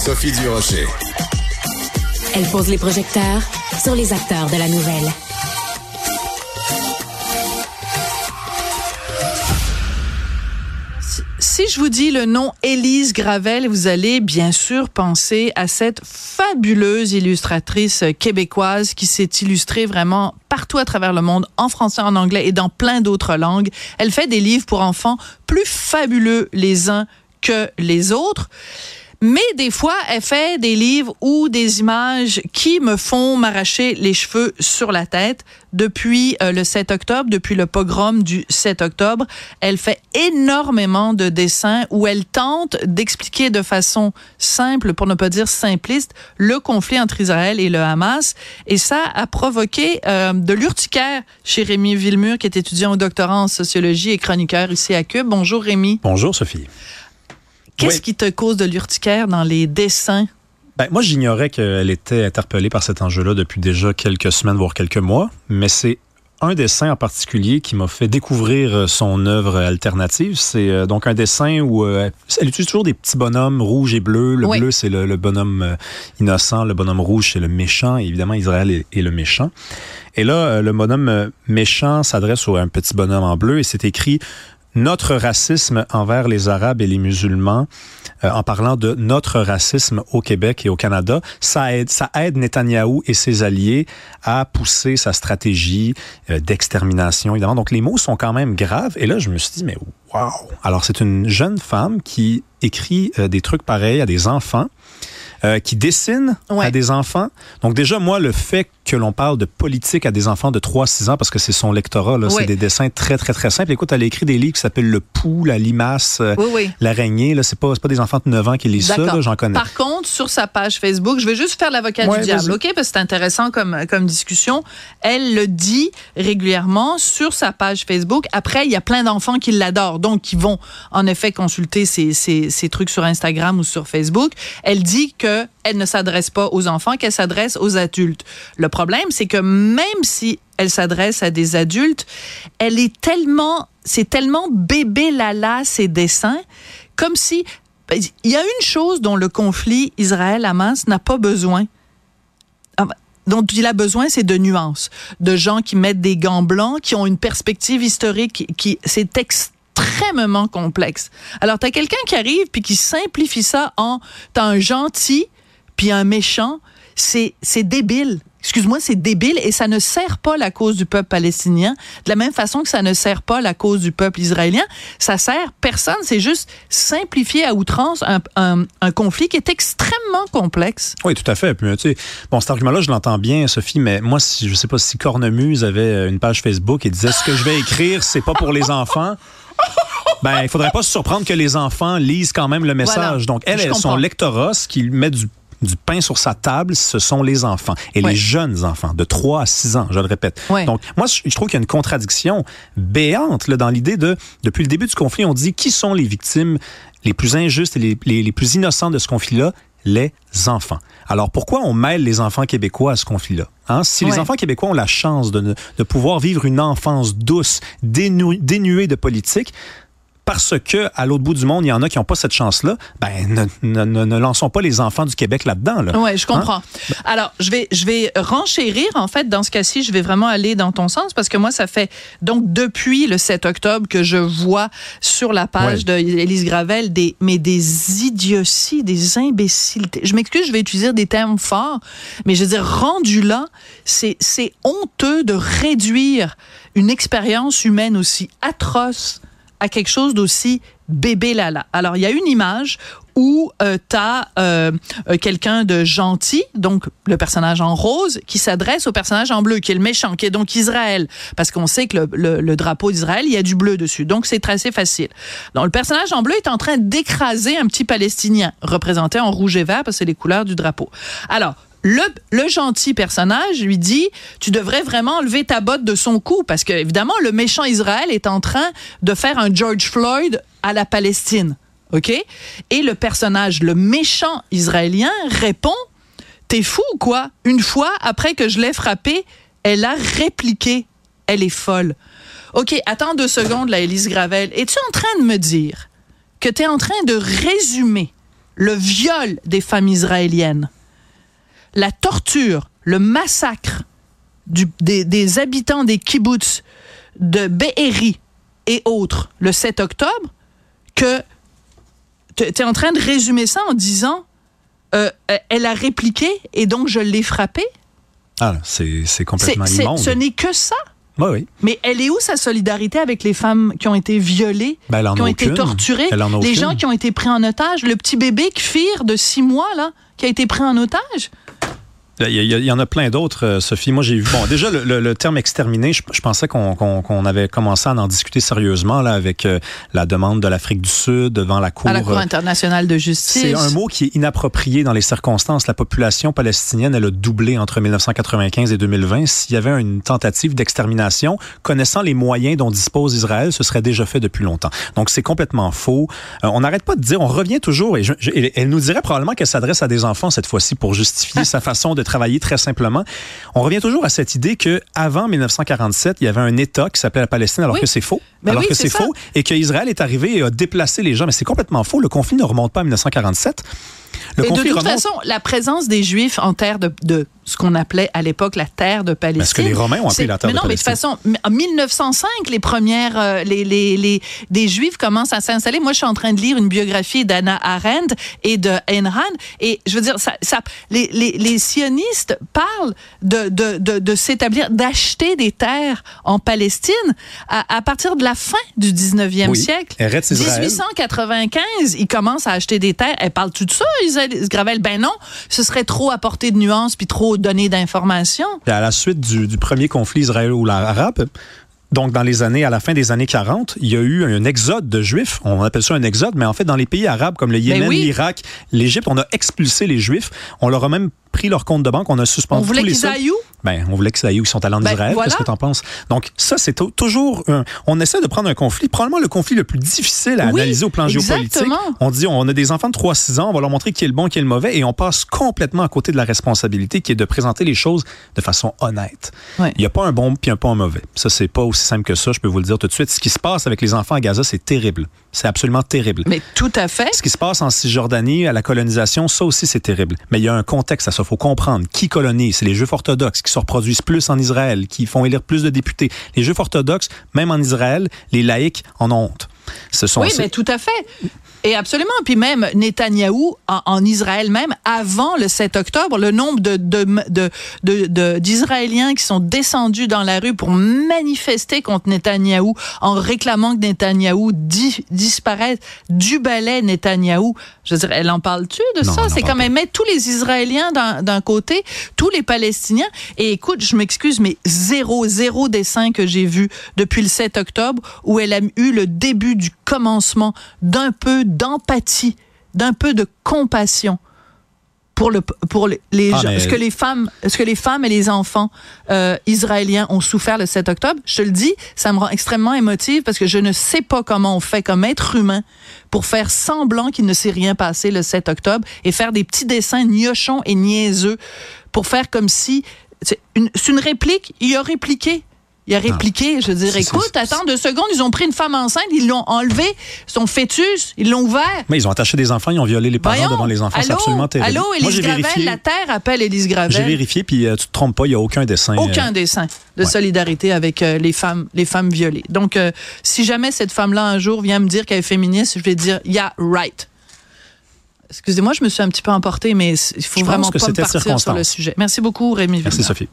Sophie Durocher. Elle pose les projecteurs sur les acteurs de la nouvelle. Si je vous dis le nom Élise Gravel, vous allez bien sûr penser à cette fabuleuse illustratrice québécoise qui s'est illustrée vraiment partout à travers le monde, en français, en anglais et dans plein d'autres langues. Elle fait des livres pour enfants plus fabuleux les uns que les autres. Mais des fois, elle fait des livres ou des images qui me font m'arracher les cheveux sur la tête. Depuis euh, le 7 octobre, depuis le pogrom du 7 octobre, elle fait énormément de dessins où elle tente d'expliquer de façon simple, pour ne pas dire simpliste, le conflit entre Israël et le Hamas. Et ça a provoqué euh, de l'urticaire chez Rémi Villemur, qui est étudiant au doctorat en sociologie et chroniqueur ici à Cube. Bonjour Rémi. Bonjour Sophie. Qu'est-ce qui te cause de l'urticaire dans les dessins? Ben, moi, j'ignorais qu'elle était interpellée par cet enjeu-là depuis déjà quelques semaines, voire quelques mois, mais c'est un dessin en particulier qui m'a fait découvrir euh, son œuvre alternative. C'est euh, donc un dessin où euh, elle utilise toujours des petits bonhommes rouges et bleus. Le bleu, c'est le, bonhomme innocent. Le bonhomme rouge, c'est le méchant. Et évidemment, Israël est, est, le méchant. Et là, le bonhomme méchant s'adresse à un petit bonhomme en bleu et c'est écrit notre racisme envers les Arabes et les musulmans, euh, en parlant de notre racisme au Québec et au Canada, ça aide, ça aide Netanyahou et ses alliés à pousser sa stratégie euh, d'extermination, évidemment. Donc les mots sont quand même graves. Et là, je me suis dit, mais wow! Alors c'est une jeune femme qui écrit euh, des trucs pareils à des enfants. Qui dessine à des enfants. Donc déjà, moi, le fait que l'on parle de politique à des enfants de 3-6 ans parce que c'est son lectorat. Là. C'est des dessins très, très, très simples. Écoute, elle a écrit des livres qui s'appellent Le Pou, La Limace, euh, L'araignée. Là, c'est pas, pas des enfants de 9 ans qui lisent ça, j'en connais. Par contre, sur sa page Facebook, je vais juste faire l'avocat du diable, OK? Parce que c'est intéressant comme, comme discussion. Elle le dit régulièrement sur sa page Facebook. Après, il y a plein d'enfants qui l'adorent, donc qui vont en effet consulter ces, ces, ces trucs sur Instagram ou sur Facebook. Elle dit que elle ne s'adresse pas aux enfants, qu'elle s'adresse aux adultes. Le problème, c'est que même si elle s'adresse à des adultes, elle est tellement, c'est tellement bébé lala ses dessins, comme si il y a une chose dont le conflit Israël-Hamas n'a pas besoin. Ah, dont il a besoin, c'est de nuances, de gens qui mettent des gants blancs, qui ont une perspective historique qui, c'est extrêmement complexe. Alors, tu as quelqu'un qui arrive puis qui simplifie ça en t'as un gentil puis un méchant, c'est débile. Excuse-moi, c'est débile et ça ne sert pas la cause du peuple palestinien de la même façon que ça ne sert pas la cause du peuple israélien. Ça sert personne. C'est juste simplifier à outrance un, un, conflit qui est extrêmement complexe. Oui, tout à fait. Puis, tu sais, bon, cet argument-là, je l'entends bien, Sophie, mais moi, si, je sais pas si Cornemuse avait une page Facebook et disait ce que je vais écrire, c'est pas pour les enfants. Ben, il faudrait pas se surprendre que les enfants lisent quand même le message. Donc, elle, elle son lectorat, ce qui met du du pain sur sa table, ce sont les enfants et les jeunes enfants de 3 à 6 ans, je le répète. Donc, moi, je trouve qu'il y a une contradiction béante là, dans l'idée de, depuis le début du conflit, on dit qui sont les victimes les plus injustes et les, les, plus innocentes de ce conflit-là? Les enfants. Alors pourquoi on mêle les enfants québécois à ce conflit-là? Hein? Si les enfants québécois ont la chance de, de pouvoir vivre une enfance douce, dénuée de politique, parce que à l'autre bout du monde, il y en a qui n'ont pas cette chance-là, ben ne, ne, ne, lançons pas les enfants du Québec là-dedans. Là. Oui, je comprends. Hein? Alors, je vais, je vais renchérir. En fait, dans ce cas-ci, je vais vraiment aller dans ton sens parce que moi, ça fait donc depuis le 7 octobre que je vois sur la page d'Élise Gravel des, mais des idioties, des imbécilités. Je m'excuse, je vais utiliser des termes forts, mais je veux dire, rendu là, c'est honteux de réduire une expérience humaine aussi atroce à quelque chose d'aussi bébé lala. Alors, il y a une image où euh, tu as euh, euh, quelqu'un de gentil, donc le personnage en rose, qui s'adresse au personnage en bleu, qui est le méchant, qui est donc Israël, parce qu'on sait que le, le, drapeau d'Israël, il y a du bleu dessus, donc c'est assez facile. Donc le personnage en bleu est en train d'écraser un petit Palestinien, représenté en rouge et vert, parce que c'est les couleurs du drapeau. Alors, le, gentil personnage lui dit tu devrais vraiment enlever ta botte de son cou parce que évidemment le méchant Israël est en train de faire un George Floyd à la Palestine. OK? Et le personnage le méchant israélien répond T'es fou ou quoi? Une fois après que je l'ai frappé, elle a répliqué elle est folle. OK, attends deux secondes là Elise Gravel, es-tu en train de me dire que tu es en train de résumer le viol des femmes israéliennes, la torture, le massacre du, des, des, habitants des kibbutz de Be'eri et autres le 7 octobre, que tu es en train de résumer ça en disant euh, elle a répliqué et donc je l'ai frappée? Ah, c'est complètement immonde. Ce n'est que ça? Oui, oui. Mais elle est où sa solidarité avec les femmes qui ont été violées, ben, qui ont été torturées, les gens qui ont été pris en otage, le petit bébé Kfir de six mois là, qui a été pris en otage? Il y, en a plein d'autres, euh, Sophie. Moi, j'ai vu. Bon, déjà, le, terme exterminé, je, pensais qu'on avait commencé à en discuter sérieusement là, avec euh, la demande de l'Afrique du Sud devant la Cour. À la Cour euh, internationale de justice. C'est un mot qui est inapproprié dans les circonstances. La population palestinienne, elle a doublé entre 1995 et 2020. S'il y avait une tentative d'extermination, connaissant les moyens dont dispose Israël, ce serait déjà fait depuis longtemps. Donc, c'est complètement faux. on n'arrête pas de dire, on revient toujours, et, elle nous dirait probablement qu'elle s'adresse à des enfants cette fois-ci pour justifier sa façon de travailler très simplement. On revient toujours à cette idée que avant 1947, il y avait un État qui s'appelait la Palestine, alors que c'est faux. Ben alors que c'est faux, et qu'Israël est arrivé et a déplacé les gens. Mais c'est complètement faux. Le conflit ne remonte pas à 1947. Le de toute façon, la présence des Juifs en terre de, de ce qu'on appelait à l'époque la terre de Palestine. Est-ce que les Romains ont appelé la terre mais non, de Palestine? Mais de toute façon, en 1905, les premières, euh, les, les, les, des Juifs commencent à s'installer. Moi, je suis en train de lire une biographie d'Anna Arendt et de Ayn Rand. Et je veux dire, ça, ça les, les, les sionistes parlent de, de, de, de s'établir, d'acheter des terres en Palestine à, à, partir de la fin du 19e oui. siècle. 1895, ils commencent à acheter des terres. Elle parle tout de ça, Gravel? Ben non, ce serait trop apporter de nuances puis trop donner d'informations. À la suite du, du premier conflit israélo-arabe, donc, dans les années, à la fin des années 40, il y a eu un exode de Juifs. On appelle ça un exode, mais en fait, dans les pays arabes comme le ben Yémen, oui. l'Irak, l'Égypte, on a expulsé les Juifs. On leur a même pris leur compte de banque, on a suspendu on voulait tous les qu'ils aillent où? Ben, on voulait qu'ils aillent où? Ils sont allés en ben, Israël. Voilà. Qu'est-ce que tu en penses? Donc, ça, c'est toujours un... On essaie de prendre un conflit, probablement le conflit le plus difficile à oui, analyser au plan exactement. géopolitique. On dit, on a des enfants de 3-6 ans, on va leur montrer qui est le bon, qui est le mauvais, et on passe complètement à côté de la responsabilité qui est de présenter les choses de façon honnête. Ouais. Il n'y a pas un bon puis un pas un mauvais. Ça, c'est pas aussi simple que ça, je peux vous le dire tout de suite. Ce qui se passe avec les enfants à Gaza, c'est terrible. C'est absolument terrible. Mais tout à fait. Ce qui se passe en Cisjordanie, à la colonisation, ça aussi, c'est terrible. Mais il y a un contexte à ça. Il faut comprendre qui colonise. C'est les Juifs orthodoxes qui se reproduisent plus en Israël, qui font élire plus de députés. Les Juifs orthodoxes, même en Israël, les laïcs en ont honte. Ce sont oui, mais tout à fait. Et absolument. Puis même Netanyahou, en, en, Israël même, avant le 7 octobre, le nombre de, de, de, de, d'Israéliens qui sont descendus dans la rue pour manifester contre Netanyahou en réclamant que Netanyahou di, disparaisse du balai Netanyahou. Je veux dire, elle en parle-tu de non, ça? C'est quand même mettre tous les Israéliens d'un côté, tous les Palestiniens. Et écoute, je m'excuse, mais zéro, zéro dessin que j'ai vu depuis le 7 octobre où elle a eu le début du commencement d'un peu d'empathie, d'un peu de compassion pour le pour les, les Ah, gens, ce que les femmes ce que les femmes et les enfants euh, israéliens ont souffert le 7 octobre. Je te le dis, ça me rend extrêmement émotive parce que je ne sais pas comment on fait comme être humain pour faire semblant qu'il ne s'est rien passé le 7 octobre et faire des petits dessins gnochons et niaiseux pour faire comme si c'est une, c'est une réplique, il a répliqué. Il a répliqué, je veux dire, écoute, attends deux secondes, ils ont pris une femme enceinte, ils l'ont enlevé, son fœtus, ils l'ont ouvert. Mais ils ont attaché des enfants, ils ont violé les parents Voyons. devant les enfants. C'est absolument terrible. Allô, Moi, Élise j'ai Gravel, vérifié. la Terre appelle Élise J'ai Gravel. vérifié, puis euh, tu te trompes pas, il n'y a aucun dessin. euh, Aucun dessin de ouais. solidarité avec euh, les femmes, les femmes violées. Donc, euh, si jamais cette femme-là un jour vient me dire qu'elle est féministe, je vais dire, yeah, right. Excusez-moi, je me suis un petit peu emportée, mais il faut Je vraiment pas me partir sur le sujet. Merci beaucoup, Rémi Merci. Sophie.